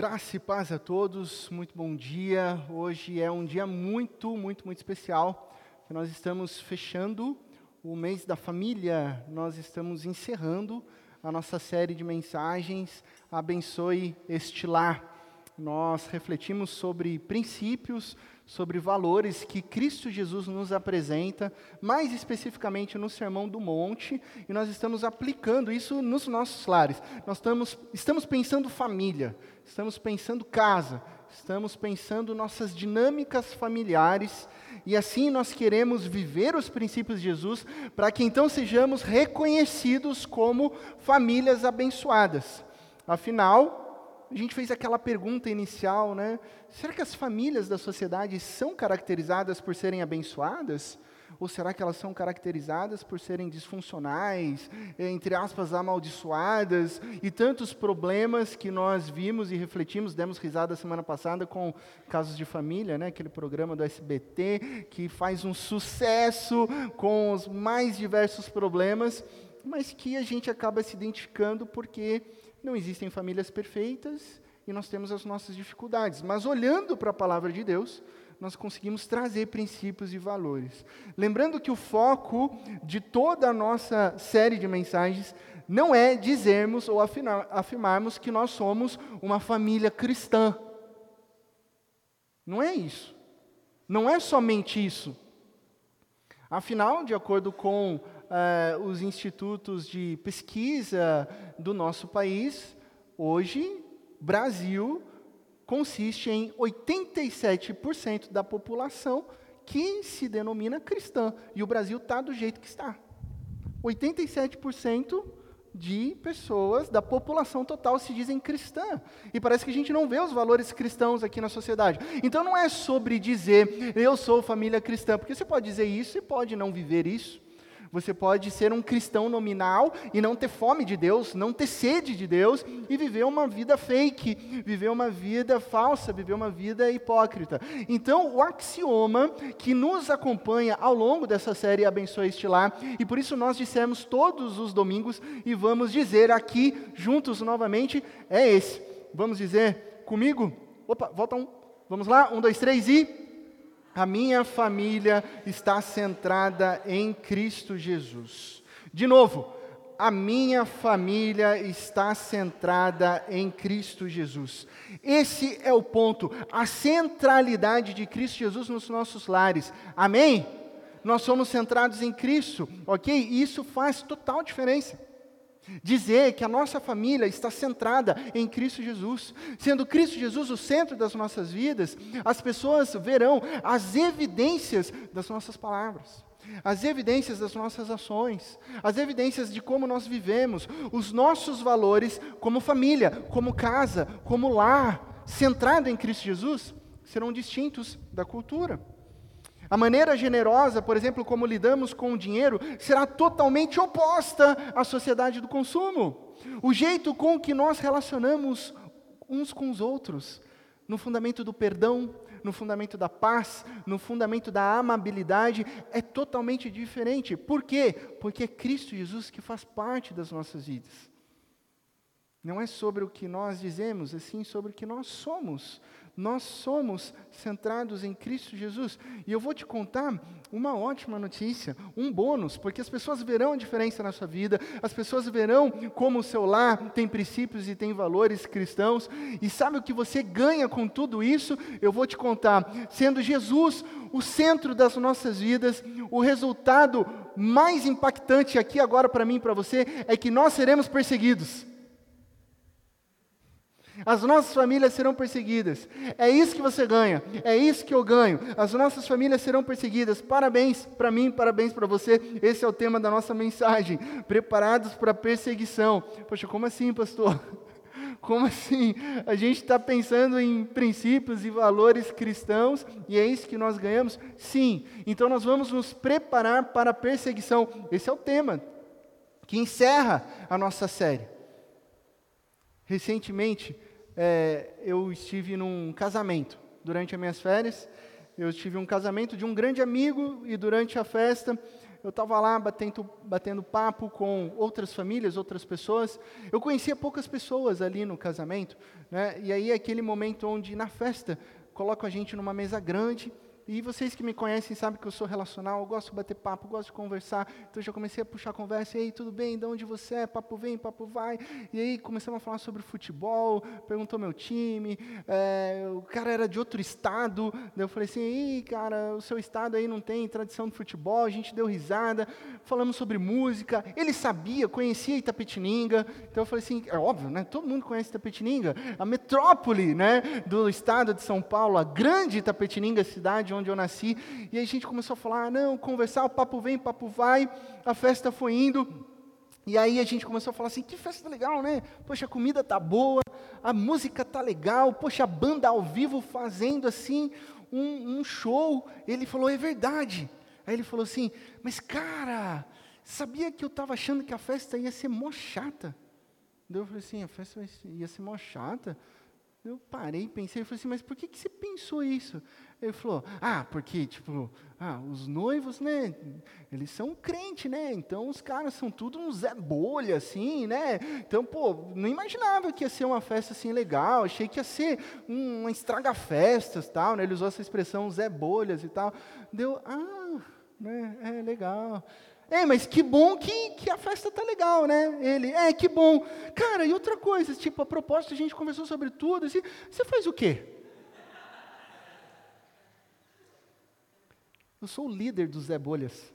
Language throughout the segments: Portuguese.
Graça e paz a todos, muito bom dia. Hoje é um dia muito, muito, muito especial. Nós estamos fechando o mês da família, nós estamos encerrando a nossa série de mensagens Abençoe este lar. Nós refletimos sobre princípios, sobre valores que Cristo Jesus nos apresenta, mais especificamente no Sermão do Monte, e nós estamos aplicando isso nos nossos lares. Nós estamos, estamos pensando família, estamos pensando casa, estamos pensando nossas dinâmicas familiares, e assim nós queremos viver os princípios de Jesus, para que então sejamos reconhecidos como famílias abençoadas. Afinal, a gente fez aquela pergunta inicial, né? Será que as famílias da sociedade são caracterizadas por serem abençoadas? Ou será que elas são caracterizadas por serem disfuncionais, entre aspas, amaldiçoadas, e tantos problemas que nós vimos e refletimos, demos risada semana passada com Casos de Família, né? aquele programa do SBT, que faz um sucesso com os mais diversos problemas, mas que a gente acaba se identificando porque não existem famílias perfeitas e nós temos as nossas dificuldades. Mas olhando para a palavra de Deus, nós conseguimos trazer princípios e valores. Lembrando que o foco de toda a nossa série de mensagens não é dizermos ou afirmarmos que nós somos uma família cristã. Não é isso. Não é somente isso. Afinal, de acordo com uh, os institutos de pesquisa do nosso país, hoje, Brasil consiste em 87% da população que se denomina cristã. E o Brasil está do jeito que está. 87% de pessoas da população total se dizem cristã. E parece que a gente não vê os valores cristãos aqui na sociedade. Então não é sobre dizer eu sou família cristã, porque você pode dizer isso e pode não viver isso. Você pode ser um cristão nominal e não ter fome de Deus, não ter sede de Deus e viver uma vida fake, viver uma vida falsa, viver uma vida hipócrita. Então, o axioma que nos acompanha ao longo dessa série Abençoe este lar, e por isso nós dissemos todos os domingos e vamos dizer aqui juntos novamente, é esse. Vamos dizer comigo? Opa, volta um. Vamos lá? Um, dois, três e. A minha família está centrada em Cristo Jesus. De novo, a minha família está centrada em Cristo Jesus. Esse é o ponto, a centralidade de Cristo Jesus nos nossos lares. Amém? Nós somos centrados em Cristo, ok? Isso faz total diferença. Dizer que a nossa família está centrada em Cristo Jesus, sendo Cristo Jesus o centro das nossas vidas, as pessoas verão as evidências das nossas palavras, as evidências das nossas ações, as evidências de como nós vivemos, os nossos valores como família, como casa, como lar, centrado em Cristo Jesus, serão distintos da cultura. A maneira generosa, por exemplo, como lidamos com o dinheiro, será totalmente oposta à sociedade do consumo. O jeito com que nós relacionamos uns com os outros, no fundamento do perdão, no fundamento da paz, no fundamento da amabilidade, é totalmente diferente. Por quê? Porque é Cristo Jesus que faz parte das nossas vidas. Não é sobre o que nós dizemos, é sim sobre o que nós somos. Nós somos centrados em Cristo Jesus. E eu vou te contar uma ótima notícia, um bônus, porque as pessoas verão a diferença na sua vida, as pessoas verão como o seu lar tem princípios e tem valores cristãos. E sabe o que você ganha com tudo isso? Eu vou te contar. Sendo Jesus o centro das nossas vidas, o resultado mais impactante aqui agora para mim e para você é que nós seremos perseguidos. As nossas famílias serão perseguidas. É isso que você ganha. É isso que eu ganho. As nossas famílias serão perseguidas. Parabéns para mim, parabéns para você. Esse é o tema da nossa mensagem. Preparados para perseguição. Poxa, como assim, pastor? Como assim? A gente está pensando em princípios e valores cristãos e é isso que nós ganhamos? Sim. Então nós vamos nos preparar para a perseguição. Esse é o tema que encerra a nossa série. Recentemente, é, eu estive num casamento durante as minhas férias. Eu tive um casamento de um grande amigo e durante a festa eu estava lá batendo, batendo papo com outras famílias, outras pessoas. Eu conhecia poucas pessoas ali no casamento, né? E aí aquele momento onde na festa colocam a gente numa mesa grande e vocês que me conhecem sabem que eu sou relacional, eu gosto de bater papo, gosto de conversar. Então já comecei a puxar a conversa. E aí, tudo bem? De onde você é? Papo vem, papo vai. E aí começamos a falar sobre futebol, perguntou meu time. É, o cara era de outro estado. Daí eu falei assim: Ih, cara, o seu estado aí não tem tradição de futebol. A gente deu risada, falamos sobre música. Ele sabia, conhecia Itapetininga. Então eu falei assim: é óbvio, né? Todo mundo conhece Itapetininga, a metrópole né, do estado de São Paulo, a grande Itapetininga, cidade onde onde eu nasci. E aí a gente começou a falar, ah, não, conversar, o papo vem, o papo vai, a festa foi indo. E aí a gente começou a falar assim, que festa legal, né? Poxa, a comida tá boa, a música tá legal, poxa, a banda ao vivo fazendo assim um, um show. Ele falou, é verdade. Aí ele falou assim, mas cara, sabia que eu estava achando que a festa ia ser mó chata? Daí eu falei assim, a festa ia ser mó chata? Eu parei, pensei, falei assim, mas por que, que você pensou isso? Ele falou, ah, porque, tipo, ah, os noivos, né, eles são crente, né, então os caras são tudo um Zé Bolha, assim, né, então, pô, não imaginava que ia ser uma festa assim legal, achei que ia ser um, uma estraga-festas, tal, né, ele usou essa expressão Zé Bolhas e tal, deu, ah, né, é legal, é, mas que bom que, que a festa tá legal, né? Ele, é, que bom. Cara, e outra coisa, tipo, a propósito, a gente conversou sobre tudo, assim, você faz o quê? Eu sou o líder dos Zé Bolhas.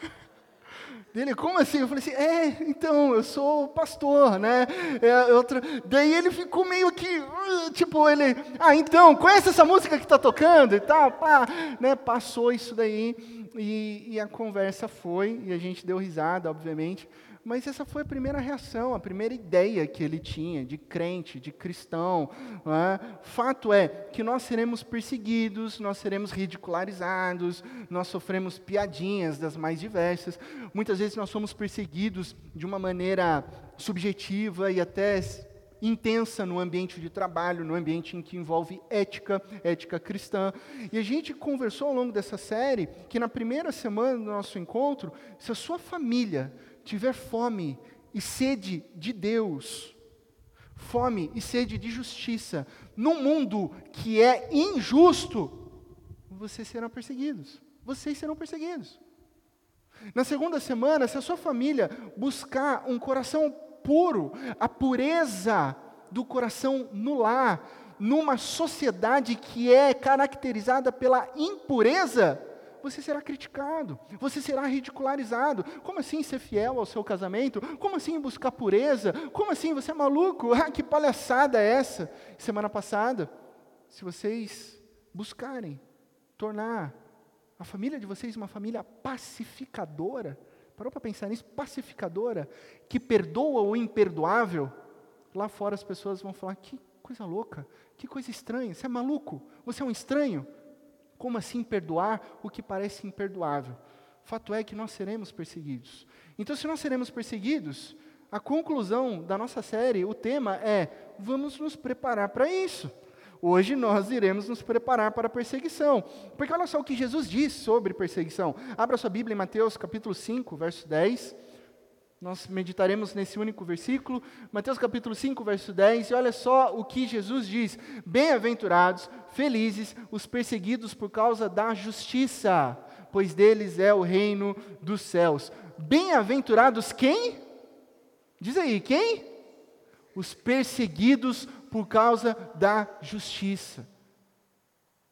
Dele, como assim? Eu falei assim, é, então, eu sou pastor, né? É, outra... Daí ele ficou meio que, uh, tipo, ele, ah, então, conhece essa música que está tocando e tal? Pá, né? Passou isso daí e, e a conversa foi, e a gente deu risada, obviamente, mas essa foi a primeira reação, a primeira ideia que ele tinha de crente, de cristão. É? Fato é que nós seremos perseguidos, nós seremos ridicularizados, nós sofremos piadinhas das mais diversas. Muitas vezes nós somos perseguidos de uma maneira subjetiva e até intensa no ambiente de trabalho, no ambiente em que envolve ética, ética cristã. E a gente conversou ao longo dessa série que na primeira semana do nosso encontro, se a sua família tiver fome e sede de Deus, fome e sede de justiça, num mundo que é injusto, vocês serão perseguidos. Vocês serão perseguidos. Na segunda semana, se a sua família buscar um coração puro, a pureza do coração no lar, numa sociedade que é caracterizada pela impureza, você será criticado, você será ridicularizado. Como assim ser fiel ao seu casamento? Como assim buscar pureza? Como assim você é maluco? Ah, que palhaçada é essa? Semana passada, se vocês buscarem tornar a família de vocês uma família pacificadora, parou para pensar nisso? Pacificadora, que perdoa o imperdoável, lá fora as pessoas vão falar: que coisa louca, que coisa estranha, você é maluco, você é um estranho. Como assim perdoar o que parece imperdoável? Fato é que nós seremos perseguidos. Então, se nós seremos perseguidos, a conclusão da nossa série, o tema é: vamos nos preparar para isso. Hoje nós iremos nos preparar para a perseguição. Porque olha só o que Jesus diz sobre perseguição. Abra sua Bíblia em Mateus capítulo 5, verso 10. Nós meditaremos nesse único versículo, Mateus capítulo 5, verso 10, e olha só o que Jesus diz: Bem-aventurados, felizes os perseguidos por causa da justiça, pois deles é o reino dos céus. Bem-aventurados quem? Diz aí, quem? Os perseguidos por causa da justiça.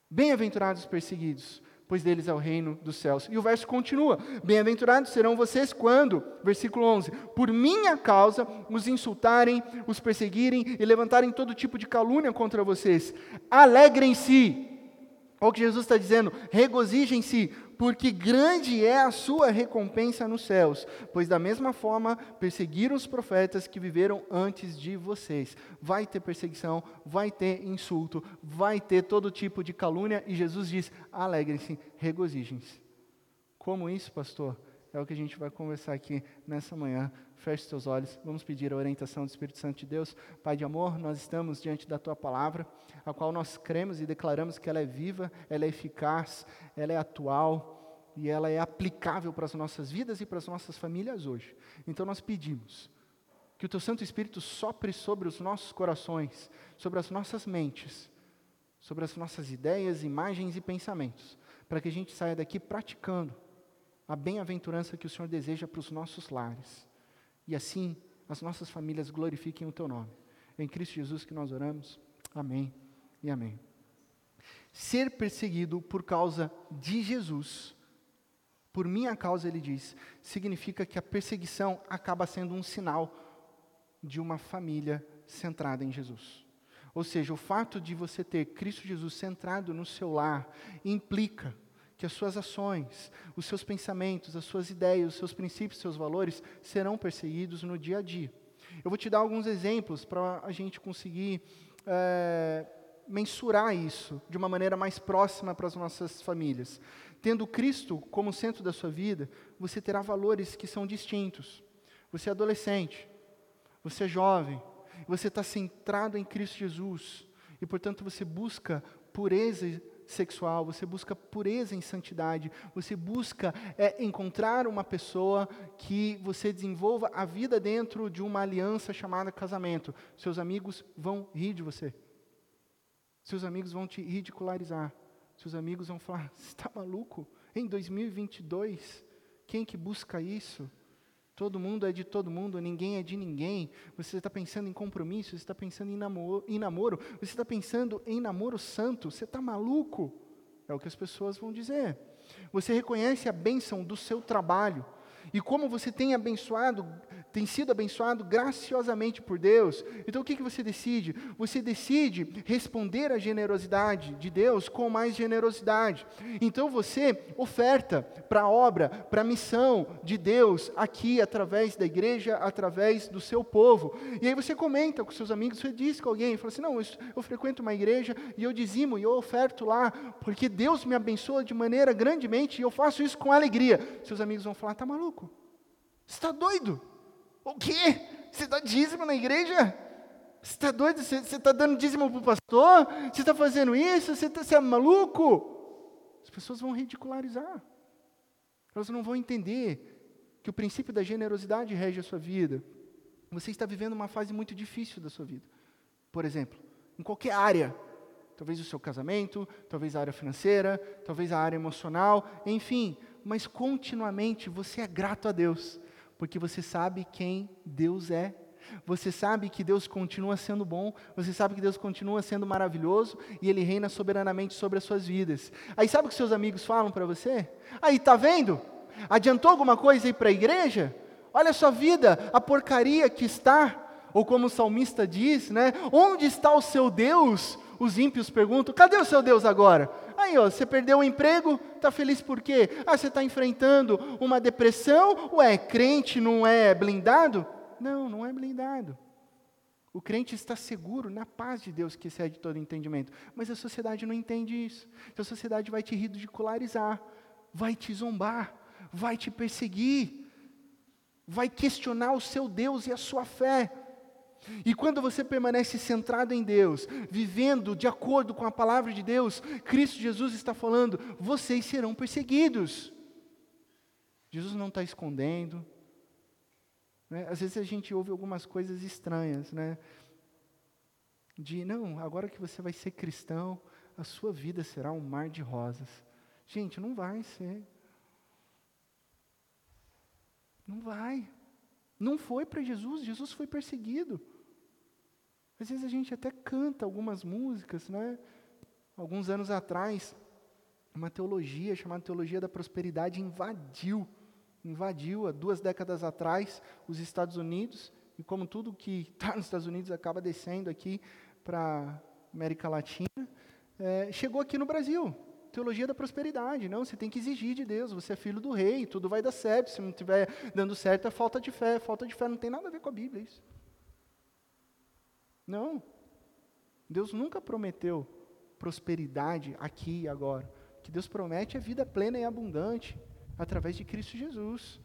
Bem-aventurados os perseguidos pois deles é o reino dos céus. E o verso continua: Bem-aventurados serão vocês quando, versículo 11, por minha causa os insultarem, os perseguirem e levantarem todo tipo de calúnia contra vocês. Alegrem-se. Olha o que Jesus está dizendo: regozijem-se, porque grande é a sua recompensa nos céus, pois da mesma forma perseguiram os profetas que viveram antes de vocês. Vai ter perseguição, vai ter insulto, vai ter todo tipo de calúnia, e Jesus diz: alegrem-se, regozijem-se. Como isso, pastor? É o que a gente vai conversar aqui nessa manhã. Feche seus olhos, vamos pedir a orientação do Espírito Santo de Deus. Pai de amor, nós estamos diante da tua palavra, a qual nós cremos e declaramos que ela é viva, ela é eficaz, ela é atual e ela é aplicável para as nossas vidas e para as nossas famílias hoje. Então nós pedimos que o Teu Santo Espírito sopre sobre os nossos corações, sobre as nossas mentes, sobre as nossas ideias, imagens e pensamentos, para que a gente saia daqui praticando a bem-aventurança que o Senhor deseja para os nossos lares. E assim as nossas famílias glorifiquem o Teu nome. É em Cristo Jesus que nós oramos. Amém e amém. Ser perseguido por causa de Jesus por minha causa, ele diz, significa que a perseguição acaba sendo um sinal de uma família centrada em Jesus. Ou seja, o fato de você ter Cristo Jesus centrado no seu lar implica que as suas ações, os seus pensamentos, as suas ideias, os seus princípios, os seus valores serão perseguidos no dia a dia. Eu vou te dar alguns exemplos para a gente conseguir é, mensurar isso de uma maneira mais próxima para as nossas famílias. Tendo Cristo como centro da sua vida, você terá valores que são distintos. Você é adolescente, você é jovem, você está centrado em Cristo Jesus, e portanto você busca pureza sexual, você busca pureza em santidade, você busca é, encontrar uma pessoa que você desenvolva a vida dentro de uma aliança chamada casamento. Seus amigos vão rir de você, seus amigos vão te ridicularizar, seus amigos vão falar: você está maluco? Em 2022, quem que busca isso? Todo mundo é de todo mundo, ninguém é de ninguém. Você está pensando em compromisso, você está pensando em namoro, em namoro, você está pensando em namoro santo, você está maluco? É o que as pessoas vão dizer. Você reconhece a bênção do seu trabalho, e como você tem abençoado, tem sido abençoado graciosamente por Deus. Então o que, que você decide? Você decide responder à generosidade de Deus com mais generosidade. Então você oferta para a obra, para a missão de Deus aqui através da igreja, através do seu povo. E aí você comenta com seus amigos, você diz com alguém, fala assim: não, eu, eu frequento uma igreja e eu dizimo e eu oferto lá, porque Deus me abençoa de maneira grandemente e eu faço isso com alegria. Seus amigos vão falar: tá maluco? Está doido? O quê? Você dá dízimo na igreja? Você está doido? Você está dando dízimo para o pastor? Você está fazendo isso? Você, tá, você é maluco? As pessoas vão ridicularizar. Elas não vão entender que o princípio da generosidade rege a sua vida. Você está vivendo uma fase muito difícil da sua vida. Por exemplo, em qualquer área. Talvez o seu casamento, talvez a área financeira, talvez a área emocional, enfim. Mas continuamente você é grato a Deus porque você sabe quem Deus é. Você sabe que Deus continua sendo bom, você sabe que Deus continua sendo maravilhoso e Ele reina soberanamente sobre as suas vidas. Aí sabe o que seus amigos falam para você? Aí, tá vendo? Adiantou alguma coisa aí para a igreja? Olha a sua vida, a porcaria que está. Ou como o salmista diz, né? Onde está o seu Deus? Os ímpios perguntam: cadê o seu Deus agora? Aí, ó, você perdeu o emprego, está feliz por quê? Ah, você está enfrentando uma depressão? Ué, crente não é blindado? Não, não é blindado. O crente está seguro na paz de Deus que excede todo entendimento. Mas a sociedade não entende isso. Então a sociedade vai te ridicularizar, vai te zombar, vai te perseguir, vai questionar o seu Deus e a sua fé. E quando você permanece centrado em Deus, vivendo de acordo com a palavra de Deus, Cristo Jesus está falando: vocês serão perseguidos. Jesus não está escondendo. Né? Às vezes a gente ouve algumas coisas estranhas, né? De, não, agora que você vai ser cristão, a sua vida será um mar de rosas. Gente, não vai ser. Não vai. Não foi para Jesus, Jesus foi perseguido. Às vezes a gente até canta algumas músicas, né? Alguns anos atrás, uma teologia chamada Teologia da Prosperidade invadiu, invadiu há duas décadas atrás os Estados Unidos, e como tudo que está nos Estados Unidos acaba descendo aqui para América Latina, é, chegou aqui no Brasil. Teologia da prosperidade, não, você tem que exigir de Deus, você é filho do rei, tudo vai dar certo, se não estiver dando certo é falta de fé, falta de fé não tem nada a ver com a Bíblia isso. Não. Deus nunca prometeu prosperidade aqui e agora. O que Deus promete é vida plena e abundante através de Cristo Jesus.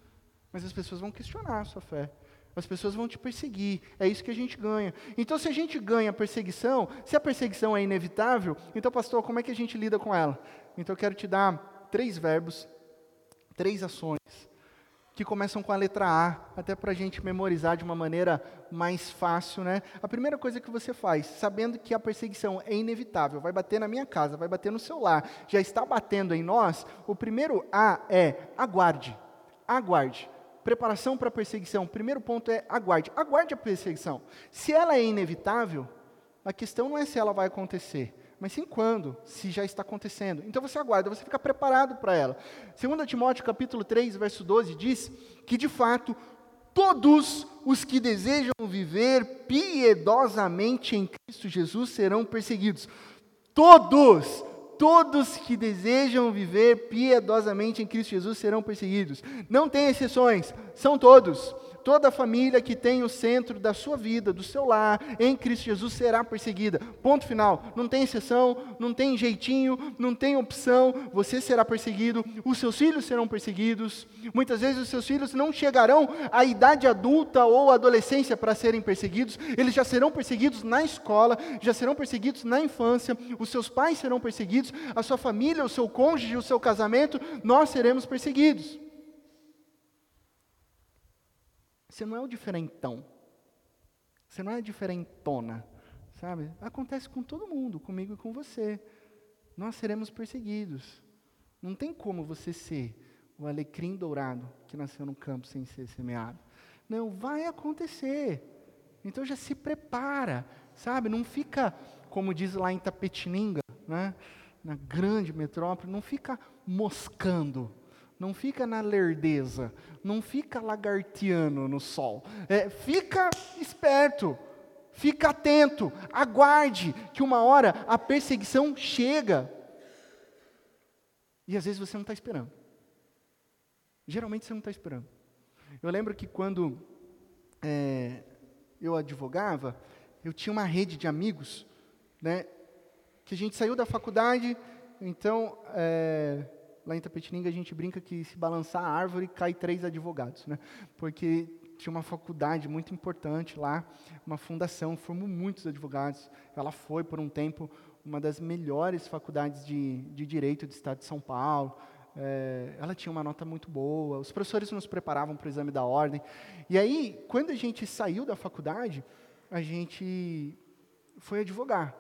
Mas as pessoas vão questionar a sua fé. As pessoas vão te perseguir. É isso que a gente ganha. Então, se a gente ganha perseguição, se a perseguição é inevitável, então, pastor, como é que a gente lida com ela? Então, eu quero te dar três verbos três ações que começam com a letra A, até para a gente memorizar de uma maneira mais fácil, né? A primeira coisa que você faz, sabendo que a perseguição é inevitável, vai bater na minha casa, vai bater no seu lar, já está batendo em nós, o primeiro A é aguarde, aguarde. Preparação para a perseguição, o primeiro ponto é aguarde, aguarde a perseguição. Se ela é inevitável, a questão não é se ela vai acontecer, mas sim quando, se já está acontecendo. Então você aguarda, você fica preparado para ela. 2 Timóteo capítulo 3, verso 12 diz que de fato todos os que desejam viver piedosamente em Cristo Jesus serão perseguidos. Todos, todos que desejam viver piedosamente em Cristo Jesus serão perseguidos. Não tem exceções, são todos toda família que tem o centro da sua vida, do seu lar, em Cristo Jesus será perseguida. Ponto final. Não tem exceção, não tem jeitinho, não tem opção. Você será perseguido, os seus filhos serão perseguidos. Muitas vezes os seus filhos não chegarão à idade adulta ou adolescência para serem perseguidos. Eles já serão perseguidos na escola, já serão perseguidos na infância. Os seus pais serão perseguidos, a sua família, o seu cônjuge, o seu casamento, nós seremos perseguidos. Você não é o diferentão. Você não é diferentona. Sabe? Acontece com todo mundo, comigo e com você. Nós seremos perseguidos. Não tem como você ser o alecrim dourado que nasceu no campo sem ser semeado. Não, vai acontecer. Então já se prepara, sabe? Não fica, como diz lá em Tapetininga, né? na grande metrópole, não fica moscando não fica na lerdeza, não fica lagartiano no sol. É, fica esperto, fica atento, aguarde que uma hora a perseguição chega. E às vezes você não está esperando. Geralmente você não está esperando. Eu lembro que quando é, eu advogava, eu tinha uma rede de amigos, né, que a gente saiu da faculdade, então é, lá em Tapetininga a gente brinca que se balançar a árvore cai três advogados, né? Porque tinha uma faculdade muito importante lá, uma fundação, formou muitos advogados. Ela foi, por um tempo, uma das melhores faculdades de, de direito do estado de São Paulo. É, ela tinha uma nota muito boa, os professores nos preparavam para o exame da ordem. E aí, quando a gente saiu da faculdade, a gente foi advogar.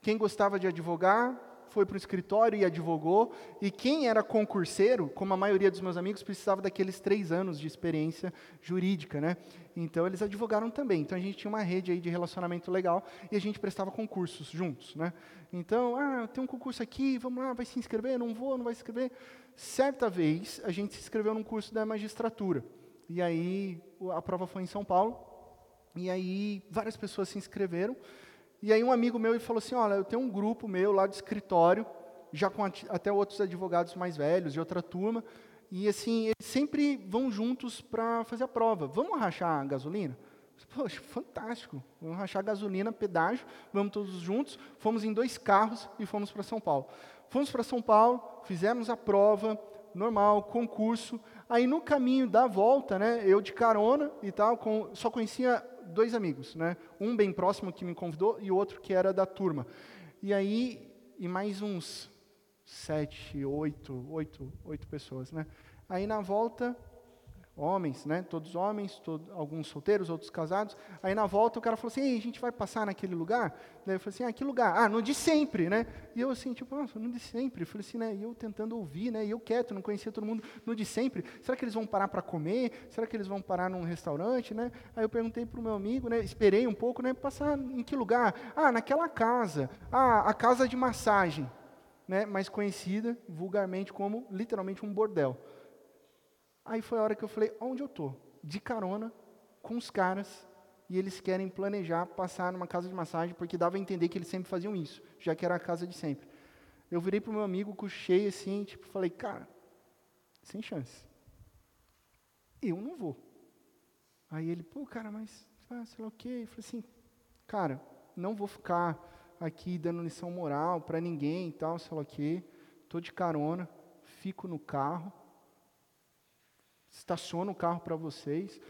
Quem gostava de advogar, foi para o escritório e advogou, e quem era concurseiro, como a maioria dos meus amigos, precisava daqueles três anos de experiência jurídica, né? Então eles advogaram também. Então a gente tinha uma rede aí de relacionamento legal e a gente prestava concursos juntos, né? Então, ah, tem um concurso aqui, vamos lá, vai se inscrever? Não vou, não vai se inscrever? Certa vez a gente se inscreveu num curso da magistratura. E aí a prova foi em São Paulo. E aí várias pessoas se inscreveram. E aí um amigo meu falou assim, olha, eu tenho um grupo meu lá de escritório, já com até outros advogados mais velhos, de outra turma, e assim, eles sempre vão juntos para fazer a prova. Vamos rachar a gasolina? Poxa, fantástico. Vamos rachar gasolina, pedágio, vamos todos juntos. Fomos em dois carros e fomos para São Paulo. Fomos para São Paulo, fizemos a prova, normal, concurso. Aí no caminho da volta, né, eu de carona e tal, com, só conhecia dois amigos, né? Um bem próximo que me convidou e outro que era da turma. E aí, e mais uns sete, oito, oito, oito pessoas, né? Aí na volta, homens, né? Todos homens, todo, alguns solteiros, outros casados. Aí na volta o cara falou assim: a gente vai passar naquele lugar? Daí eu falei assim: ah, que lugar? Ah, no de sempre, né? E eu assim, tipo, nossa, no de sempre. Eu falei assim, né? E eu tentando ouvir, né? E eu quieto, não conhecia todo mundo no de sempre. Será que eles vão parar para comer? Será que eles vão parar num restaurante, né? Aí eu perguntei para o meu amigo, né? Esperei um pouco, né? Passar em que lugar? Ah, naquela casa. Ah, a casa de massagem, né? Mais conhecida vulgarmente como literalmente um bordel. Aí foi a hora que eu falei: onde eu estou? De carona com os caras e eles querem planejar passar numa casa de massagem porque dava a entender que eles sempre faziam isso, já que era a casa de sempre. Eu virei para o meu amigo, cochei assim, tipo, falei: cara, sem chance. Eu não vou. Aí ele, pô, cara, mas, ah, sei lá o quê. Eu falei assim: cara, não vou ficar aqui dando lição moral para ninguém e tal, sei lá o quê. Estou de carona, fico no carro estaciono o carro para vocês,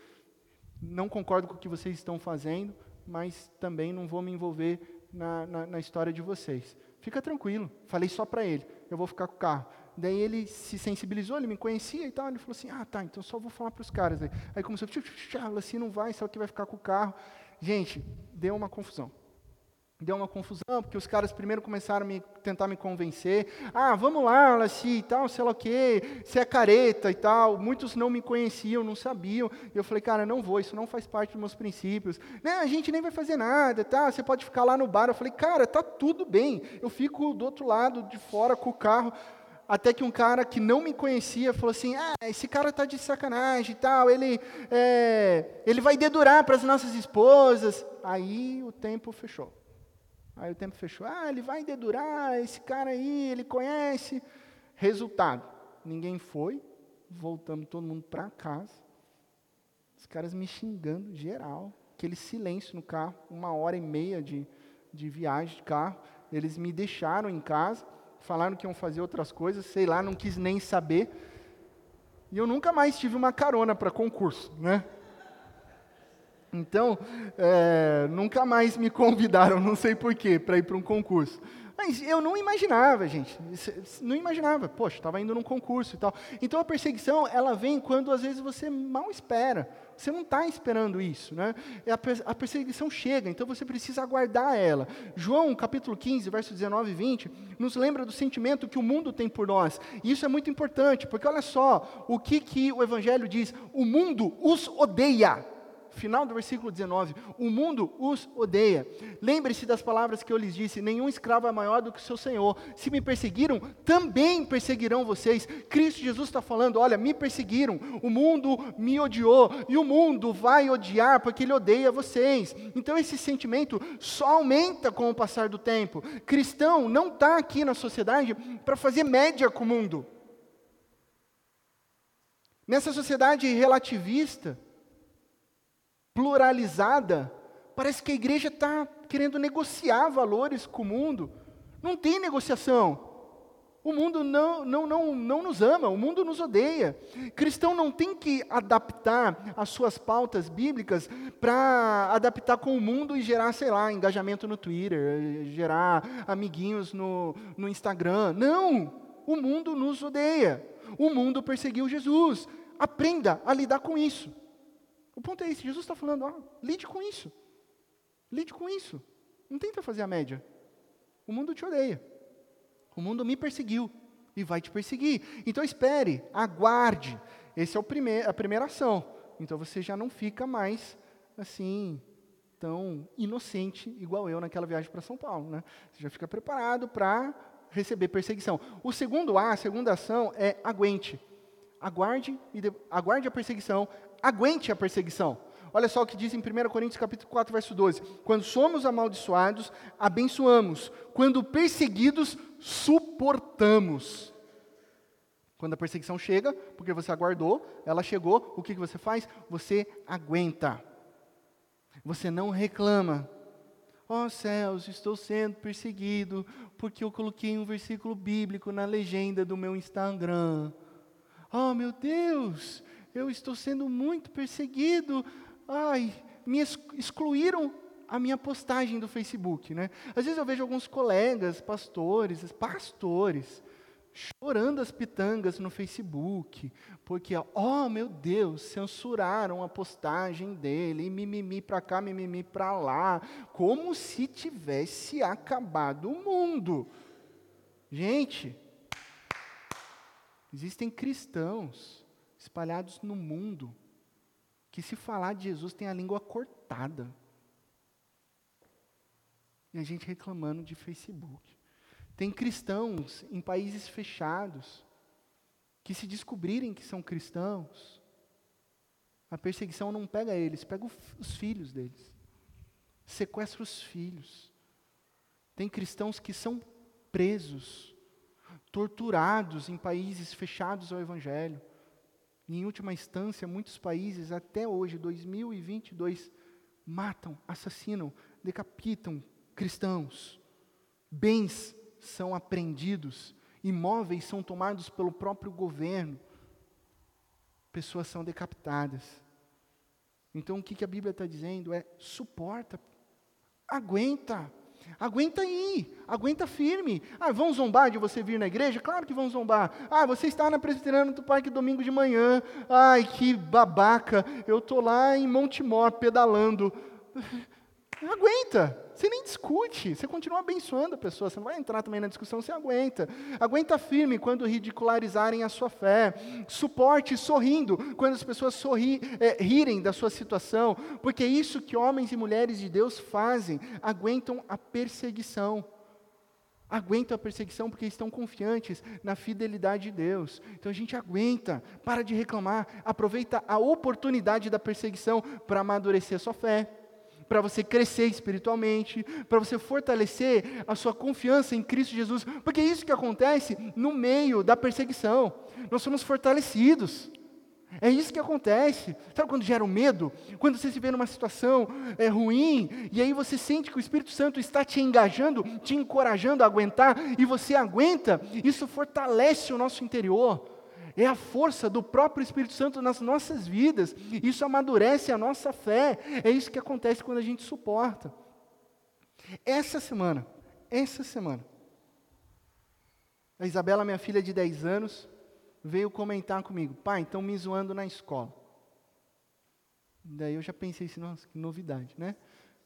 não concordo com o que vocês estão fazendo, mas também não vou me envolver na, na, na história de vocês. Fica tranquilo, falei só para ele, eu vou ficar com o carro. Daí ele se sensibilizou, ele me conhecia e tal. Ele falou assim: Ah, tá, então só vou falar para os caras. Aí, começou, assim não vai, sabe que vai ficar com o carro. Gente, deu uma confusão. Deu uma confusão, porque os caras primeiro começaram a me, tentar me convencer. Ah, vamos lá, Laci, e tal, sei lá o quê, você é careta e tal. Muitos não me conheciam, não sabiam. E eu falei, cara, não vou, isso não faz parte dos meus princípios. Não, a gente nem vai fazer nada, tá? Você pode ficar lá no bar. Eu falei, cara, tá tudo bem. Eu fico do outro lado, de fora, com o carro. Até que um cara que não me conhecia falou assim: Ah, esse cara tá de sacanagem e tal, ele, é, ele vai dedurar para as nossas esposas. Aí o tempo fechou. Aí o tempo fechou. Ah, ele vai dedurar, esse cara aí, ele conhece. Resultado: ninguém foi, voltamos todo mundo para casa. Os caras me xingando geral, aquele silêncio no carro, uma hora e meia de, de viagem de carro. Eles me deixaram em casa, falaram que iam fazer outras coisas, sei lá, não quis nem saber. E eu nunca mais tive uma carona para concurso, né? Então, é, nunca mais me convidaram, não sei porquê, para ir para um concurso. Mas eu não imaginava, gente. Não imaginava. Poxa, estava indo num concurso e tal. Então a perseguição, ela vem quando às vezes você mal espera. Você não está esperando isso, né? A perseguição chega, então você precisa aguardar ela. João, capítulo 15, versos 19 e 20, nos lembra do sentimento que o mundo tem por nós. E isso é muito importante, porque olha só o que, que o Evangelho diz: o mundo os odeia final do versículo 19: O mundo os odeia. Lembre-se das palavras que eu lhes disse: nenhum escravo é maior do que o seu senhor. Se me perseguiram, também perseguirão vocês. Cristo Jesus está falando: olha, me perseguiram, o mundo me odiou, e o mundo vai odiar porque ele odeia vocês. Então esse sentimento só aumenta com o passar do tempo. Cristão não está aqui na sociedade para fazer média com o mundo. Nessa sociedade relativista, pluralizada, parece que a igreja está querendo negociar valores com o mundo. Não tem negociação. O mundo não, não, não, não nos ama, o mundo nos odeia. Cristão não tem que adaptar as suas pautas bíblicas para adaptar com o mundo e gerar, sei lá, engajamento no Twitter, gerar amiguinhos no, no Instagram. Não! O mundo nos odeia. O mundo perseguiu Jesus. Aprenda a lidar com isso. O ponto é esse: Jesus está falando, ó, lide com isso. Lide com isso. Não tenta fazer a média. O mundo te odeia. O mundo me perseguiu e vai te perseguir. Então espere, aguarde. Essa é a primeira ação. Então você já não fica mais assim tão inocente igual eu naquela viagem para São Paulo, né? Você já fica preparado para receber perseguição. O segundo A, a segunda ação é aguente. Aguarde de, aguarde a perseguição, aguente a perseguição. Olha só o que diz em 1 Coríntios capítulo 4, verso 12. Quando somos amaldiçoados, abençoamos. Quando perseguidos, suportamos. Quando a perseguição chega, porque você aguardou, ela chegou, o que, você faz? Você aguenta. Você não reclama. Ó oh, céus, estou sendo perseguido porque eu coloquei um versículo bíblico na legenda do meu Instagram. Oh, meu Deus, eu estou sendo muito perseguido. Ai, me excluíram a minha postagem do Facebook, né? Às vezes eu vejo alguns colegas, pastores, pastores, chorando as pitangas no Facebook, porque, oh meu Deus, censuraram a postagem dele, e mimimi para cá, mimimi para lá, como se tivesse acabado o mundo. Gente, existem cristãos espalhados no mundo, que se falar de Jesus tem a língua cortada. E a gente reclamando de Facebook. Tem cristãos em países fechados que se descobrirem que são cristãos, a perseguição não pega eles, pega os filhos deles. Sequestra os filhos. Tem cristãos que são presos, torturados em países fechados ao evangelho. E, em última instância, muitos países, até hoje, 2022, matam, assassinam, decapitam cristãos. Bens são apreendidos, imóveis são tomados pelo próprio governo, pessoas são decapitadas. Então, o que, que a Bíblia está dizendo é: suporta, aguenta. Aguenta aí, aguenta firme. Ah, vão zombar de você vir na igreja? Claro que vão zombar. Ah, você está na Presbiteriana do Parque domingo de manhã. Ai, que babaca. Eu estou lá em Montemor pedalando. Aguenta, você nem discute, você continua abençoando a pessoa, você não vai entrar também na discussão, você aguenta. Aguenta firme quando ridicularizarem a sua fé. Suporte sorrindo quando as pessoas sorri, é, rirem da sua situação, porque é isso que homens e mulheres de Deus fazem, aguentam a perseguição. Aguentam a perseguição porque estão confiantes na fidelidade de Deus. Então a gente aguenta, para de reclamar, aproveita a oportunidade da perseguição para amadurecer a sua fé para você crescer espiritualmente, para você fortalecer a sua confiança em Cristo Jesus, porque é isso que acontece no meio da perseguição. Nós somos fortalecidos. É isso que acontece. Sabe quando gera o medo? Quando você se vê numa situação é, ruim, e aí você sente que o Espírito Santo está te engajando, te encorajando a aguentar, e você aguenta, isso fortalece o nosso interior é a força do próprio Espírito Santo nas nossas vidas. Isso amadurece a nossa fé. É isso que acontece quando a gente suporta. Essa semana, essa semana, a Isabela, minha filha de 10 anos, veio comentar comigo: pai, estão me zoando na escola. Daí eu já pensei assim, nossa, que novidade, né?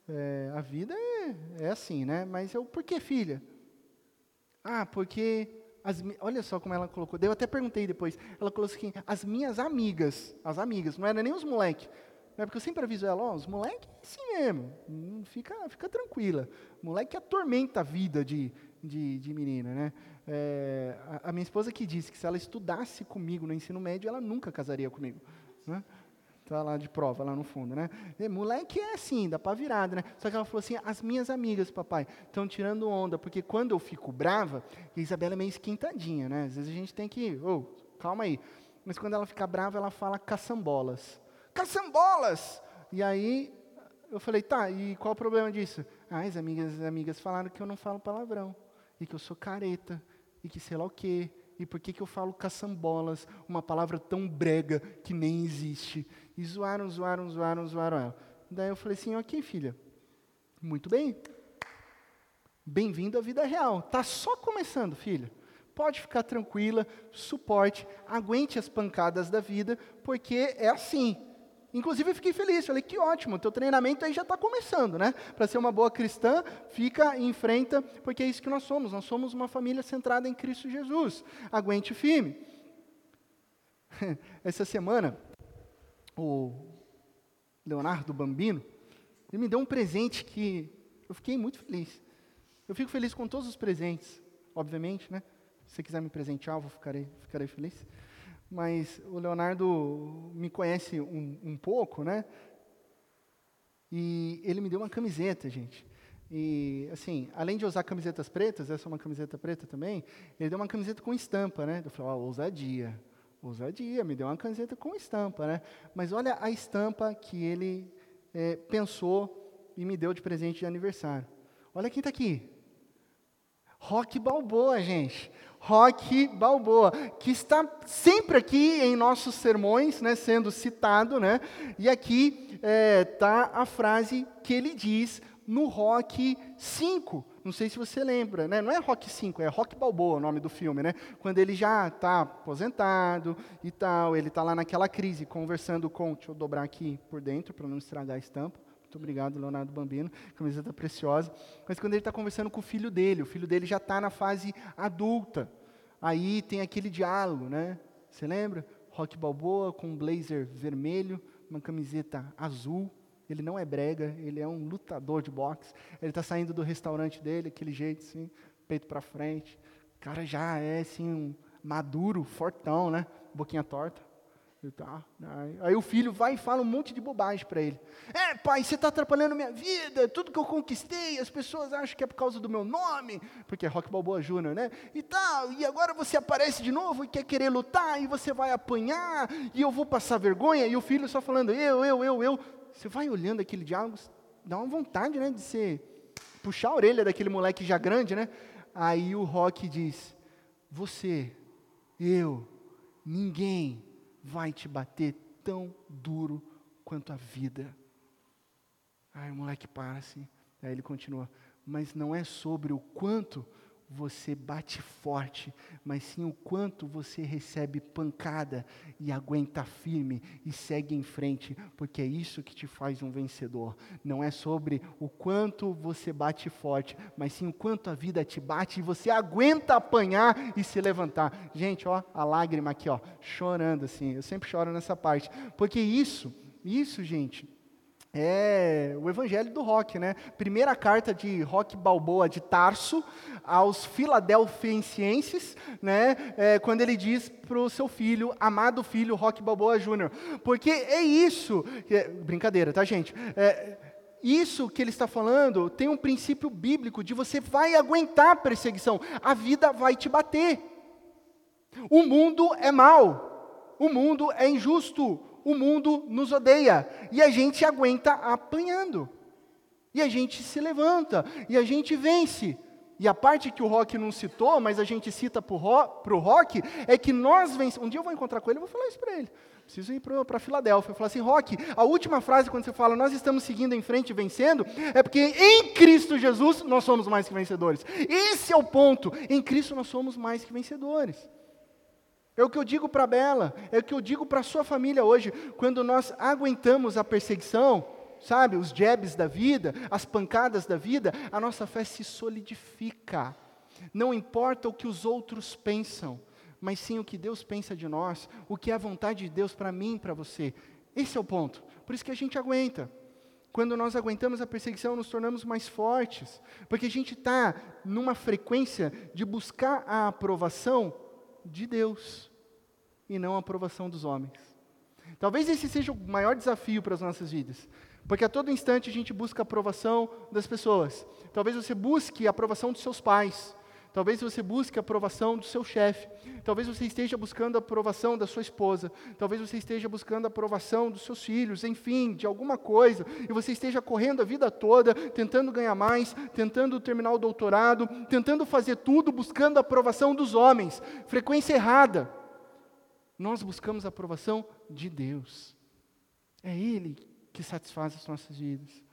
É, a vida é, é assim, né? Mas eu, por que, filha? Ah, porque as, olha só como ela colocou. eu até perguntei depois. Ela colocou assim: as minhas amigas, as amigas, não era nem os moleques. É porque eu sempre aviso ela, ó, os moleques é assim mesmo, fica, fica tranquila. Moleque atormenta a vida de, de, de menina, né? É, a, a, minha esposa que disse que se ela estudasse comigo no ensino médio, ela nunca casaria comigo. Né? Tá lá de prova, lá no fundo, né? E, moleque é assim, dá para virada, né? Só que ela falou assim: as minhas amigas, papai, estão tirando onda, porque quando eu fico brava, a Isabela é meio esquentadinha, né? Às vezes a gente tem que, oh, calma aí. Mas quando ela fica brava, ela fala caçambolas. Caçambolas! E aí eu falei, tá, e qual o problema disso? Ah, as amigas, as amigas falaram que eu não falo palavrão, e que eu sou careta, e que sei lá o quê. E por que, que eu falo caçambolas, uma palavra tão brega que nem existe? E zoaram, zoaram, zoaram, zoaram ela. Daí eu falei assim, ok, filha, muito bem. Bem-vindo à vida real. Tá só começando, filha. Pode ficar tranquila, suporte, aguente as pancadas da vida, porque é assim. Inclusive, eu fiquei feliz, falei, que ótimo, teu treinamento aí já está começando, né? Para ser uma boa cristã, fica e enfrenta, porque é isso que nós somos, nós somos uma família centrada em Cristo Jesus. Aguente firme. Essa semana, o Leonardo Bambino, ele me deu um presente que eu fiquei muito feliz. Eu fico feliz com todos os presentes, obviamente, né? Se você quiser me presentear, eu ficarei, ficarei feliz. Mas o Leonardo me conhece um, um pouco, né? E ele me deu uma camiseta, gente. E, assim, além de usar camisetas pretas, essa é uma camiseta preta também, ele deu uma camiseta com estampa, né? Eu falei, ó, oh, ousadia. Ousadia, me deu uma camiseta com estampa, né? Mas olha a estampa que ele é, pensou e me deu de presente de aniversário. Olha quem está aqui. Rock Balboa, gente. Rock Balboa, que está sempre aqui em nossos sermões, né, sendo citado, né? E aqui está é, tá a frase que ele diz no Rock 5. Não sei se você lembra, né? Não é Rock 5, é Rock Balboa o nome do filme, né? Quando ele já está aposentado e tal, ele está lá naquela crise, conversando com. Deixa eu dobrar aqui por dentro para não estragar a estampa. Muito obrigado, Leonardo Bambino, camiseta preciosa. Mas quando ele está conversando com o filho dele, o filho dele já está na fase adulta. Aí tem aquele diálogo, né? Você lembra? Rock Balboa com um blazer vermelho, uma camiseta azul. Ele não é brega, ele é um lutador de boxe. Ele está saindo do restaurante dele, aquele jeito assim, peito para frente. O cara já é assim, um maduro, fortão, né? Boquinha torta. Tá, aí, o filho vai e fala um monte de bobagem para ele. É, pai, você está atrapalhando minha vida, tudo que eu conquistei, as pessoas acham que é por causa do meu nome, porque é Rock Balboa Júnior, né? E tal, e agora você aparece de novo e quer querer lutar, e você vai apanhar, e eu vou passar vergonha, e o filho só falando, eu, eu, eu, eu. Você vai olhando aquele diálogo, dá uma vontade, né, de ser, puxar a orelha daquele moleque já grande, né? Aí o Rock diz, você, eu, ninguém vai te bater tão duro quanto a vida. Aí o moleque para assim, aí ele continua: mas não é sobre o quanto você bate forte, mas sim o quanto você recebe pancada e aguenta firme e segue em frente, porque é isso que te faz um vencedor. Não é sobre o quanto você bate forte, mas sim o quanto a vida te bate e você aguenta apanhar e se levantar. Gente, ó, a lágrima aqui, ó, chorando assim. Eu sempre choro nessa parte, porque isso, isso, gente, é o evangelho do rock, né? Primeira carta de Rock Balboa de Tarso aos filadelfienses, né? É, quando ele diz para o seu filho, amado filho Rock Balboa Júnior. Porque é isso, é, brincadeira, tá, gente? É, isso que ele está falando tem um princípio bíblico de você vai aguentar a perseguição, a vida vai te bater. O mundo é mau, o mundo é injusto, o mundo nos odeia. E a gente aguenta apanhando. E a gente se levanta. E a gente vence. E a parte que o Rock não citou, mas a gente cita para o Rock, é que nós vencemos. Um dia eu vou encontrar com ele e vou falar isso para ele. Preciso ir para Filadélfia. Falar assim, Rock, a última frase quando você fala, nós estamos seguindo em frente e vencendo, é porque em Cristo Jesus nós somos mais que vencedores. Esse é o ponto. Em Cristo nós somos mais que vencedores. É o que eu digo para a Bela, é o que eu digo para a sua família hoje. Quando nós aguentamos a perseguição, sabe, os jabs da vida, as pancadas da vida, a nossa fé se solidifica. Não importa o que os outros pensam, mas sim o que Deus pensa de nós, o que é a vontade de Deus para mim e para você. Esse é o ponto. Por isso que a gente aguenta. Quando nós aguentamos a perseguição, nos tornamos mais fortes, porque a gente está numa frequência de buscar a aprovação de Deus e não a aprovação dos homens. Talvez esse seja o maior desafio para as nossas vidas, porque a todo instante a gente busca a aprovação das pessoas. Talvez você busque a aprovação dos seus pais, talvez você busque a aprovação do seu chefe, talvez você esteja buscando a aprovação da sua esposa, talvez você esteja buscando a aprovação dos seus filhos, enfim, de alguma coisa, e você esteja correndo a vida toda, tentando ganhar mais, tentando terminar o doutorado, tentando fazer tudo buscando a aprovação dos homens, frequência errada. Nós buscamos a aprovação de Deus. É Ele que satisfaz as nossas vidas.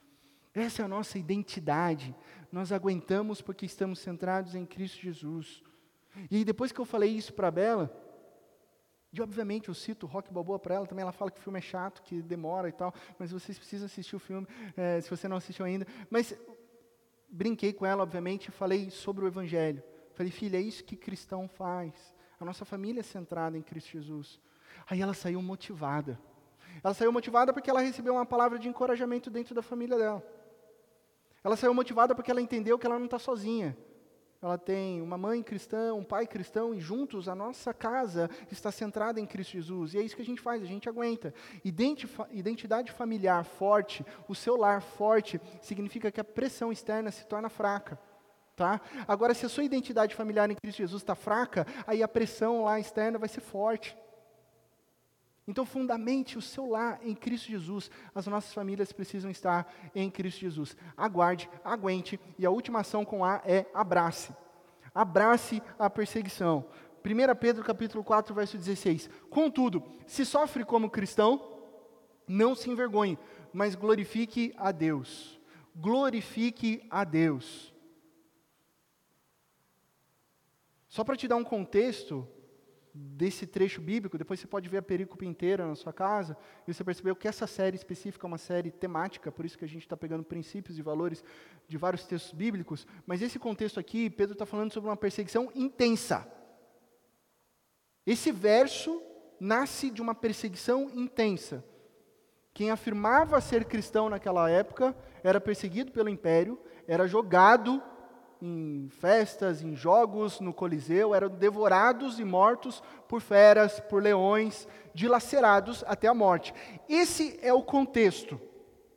Essa é a nossa identidade. Nós aguentamos porque estamos centrados em Cristo Jesus. E depois que eu falei isso para a Bela, e obviamente eu cito Rock Balboa para ela, também ela fala que o filme é chato, que demora e tal, mas vocês precisam assistir o filme, é, se você não assistiu ainda. Mas brinquei com ela, obviamente, e falei sobre o Evangelho. Falei, filha, é isso que cristão faz. A nossa família é centrada em Cristo Jesus. Aí ela saiu motivada. Ela saiu motivada porque ela recebeu uma palavra de encorajamento dentro da família dela. Ela saiu motivada porque ela entendeu que ela não está sozinha. Ela tem uma mãe cristã, um pai cristão, e juntos a nossa casa está centrada em Cristo Jesus. E é isso que a gente faz, a gente aguenta. Identidade familiar forte, o seu lar forte, significa que a pressão externa se torna fraca. Tá? Agora, se a sua identidade familiar em Cristo Jesus está fraca, aí a pressão lá externa vai ser forte. Então, fundamente o seu lar em Cristo Jesus. As nossas famílias precisam estar em Cristo Jesus. Aguarde, aguente. E a última ação com A é abrace. Abrace a perseguição. 1 Pedro capítulo 4, verso 16. Contudo, se sofre como cristão, não se envergonhe, mas glorifique a Deus. Glorifique a Deus. Só para te dar um contexto desse trecho bíblico, depois você pode ver a perícope inteira na sua casa, e você percebeu que essa série específica é uma série temática, por isso que a gente está pegando princípios e valores de vários textos bíblicos, mas esse contexto aqui, Pedro está falando sobre uma perseguição intensa. Esse verso nasce de uma perseguição intensa. Quem afirmava ser cristão naquela época era perseguido pelo império, era jogado em festas, em jogos no Coliseu, eram devorados e mortos por feras, por leões, dilacerados até a morte. Esse é o contexto.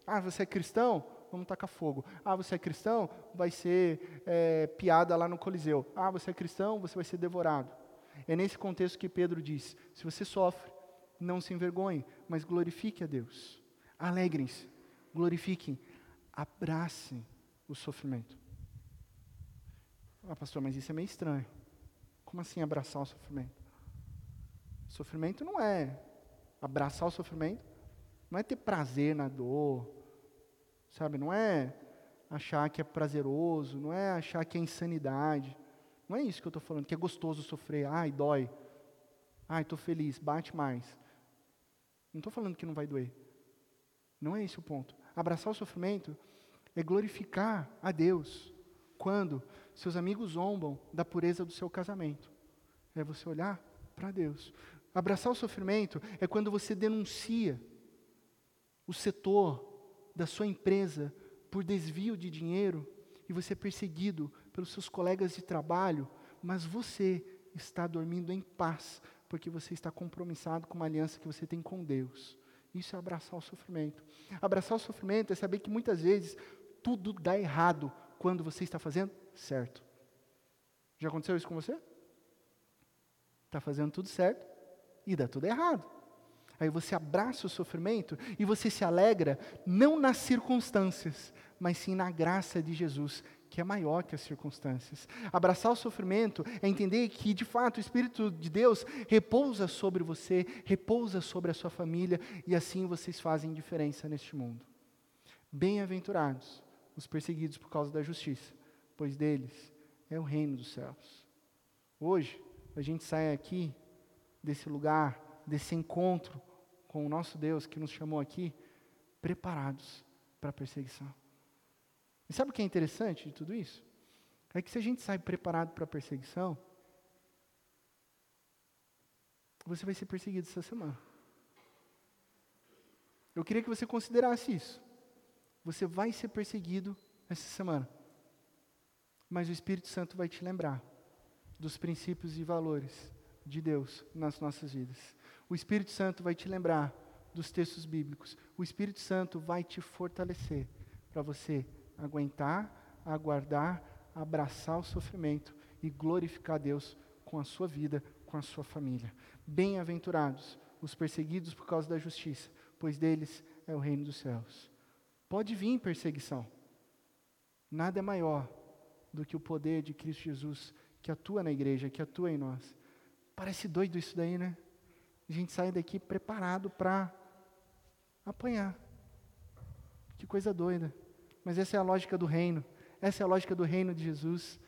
Ah, você é cristão? Vamos tacar fogo. Ah, você é cristão? Vai ser é, piada lá no Coliseu. Ah, você é cristão? Você vai ser devorado. É nesse contexto que Pedro diz: se você sofre, não se envergonhe, mas glorifique a Deus. Alegrem-se, glorifiquem, abracem o sofrimento. Ah, pastor, mas isso é meio estranho. Como assim abraçar o sofrimento? Sofrimento não é abraçar o sofrimento, não é ter prazer na dor, sabe? Não é achar que é prazeroso, não é achar que é insanidade. Não é isso que eu estou falando, que é gostoso sofrer. Ai, dói. Ai, estou feliz, bate mais. Não estou falando que não vai doer. Não é esse o ponto. Abraçar o sofrimento é glorificar a Deus quando seus amigos zombam da pureza do seu casamento. É você olhar para Deus. Abraçar o sofrimento é quando você denuncia o setor da sua empresa por desvio de dinheiro e você é perseguido pelos seus colegas de trabalho, mas você está dormindo em paz, porque você está compromissado com uma aliança que você tem com Deus. Isso é abraçar o sofrimento. Abraçar o sofrimento é saber que muitas vezes tudo dá errado quando você está fazendo certo. Já aconteceu isso com você? Está fazendo tudo certo e dá tudo errado. Aí você abraça o sofrimento e você se alegra não nas circunstâncias, mas sim na graça de Jesus, que é maior que as circunstâncias. Abraçar o sofrimento é entender que, de fato, o Espírito de Deus repousa sobre você, repousa sobre a sua família, e assim vocês fazem diferença neste mundo. Bem-aventurados os perseguidos por causa da justiça, pois deles é o reino dos céus. Hoje, a gente sai aqui desse lugar, desse encontro com o nosso Deus que nos chamou aqui, preparados para a perseguição. E sabe o que é interessante de tudo isso? É que se a gente sai preparado para a perseguição, você vai ser perseguido essa semana. Eu queria que você considerasse isso. Você vai ser perseguido essa semana. Mas o Espírito Santo vai te lembrar dos princípios e valores de Deus nas nossas vidas. O Espírito Santo vai te lembrar dos textos bíblicos. O Espírito Santo vai te fortalecer para você aguentar, aguardar, abraçar o sofrimento e glorificar Deus com a sua vida, com a sua família. Bem-aventurados os perseguidos por causa da justiça, pois deles é o reino dos céus. Pode vir perseguição. Nada é maior do que o poder de Cristo Jesus que atua na igreja, que atua em nós. Parece doido isso daí, né? a gente sai daqui preparado para apanhar. Que coisa doida. Mas essa é a lógica do reino. Essa é a lógica do reino de Jesus.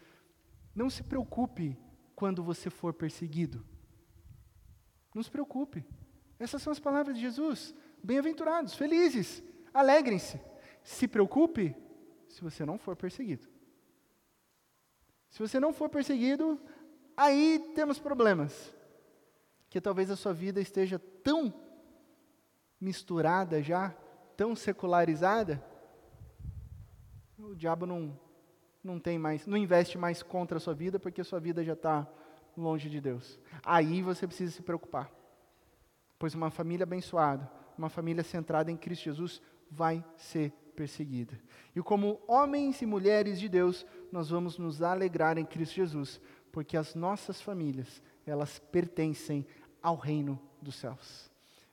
Não se preocupe quando você for perseguido. Não se preocupe. Essas são as palavras de Jesus. Bem-aventurados, felizes, alegrem-se. Se preocupe se você não for perseguido. Se você não for perseguido, aí temos problemas que talvez a sua vida esteja tão misturada já, tão secularizada, o diabo não, não tem mais, não investe mais contra a sua vida, porque a sua vida já está longe de Deus. Aí você precisa se preocupar. Pois uma família abençoada, uma família centrada em Cristo Jesus, vai ser perseguida. E como homens e mulheres de Deus, nós vamos nos alegrar em Cristo Jesus, porque as nossas famílias, elas pertencem ao reino dos céus.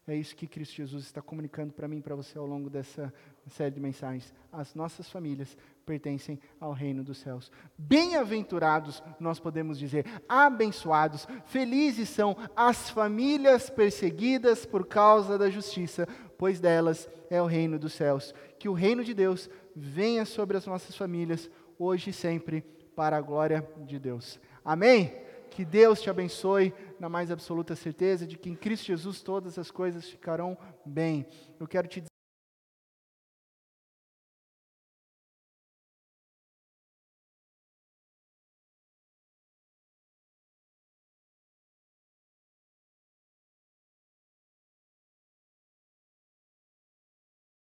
É isso que Cristo Jesus está comunicando para mim e para você ao longo dessa série de mensagens. As nossas famílias pertencem ao reino dos céus. Bem-aventurados, nós podemos dizer, abençoados, felizes são as famílias perseguidas por causa da justiça, pois delas é o reino dos céus. Que o reino de Deus venha sobre as nossas famílias, hoje e sempre, para a glória de Deus. Amém? Que Deus te abençoe na mais absoluta certeza de que em Cristo Jesus todas as coisas ficarão bem. Eu quero te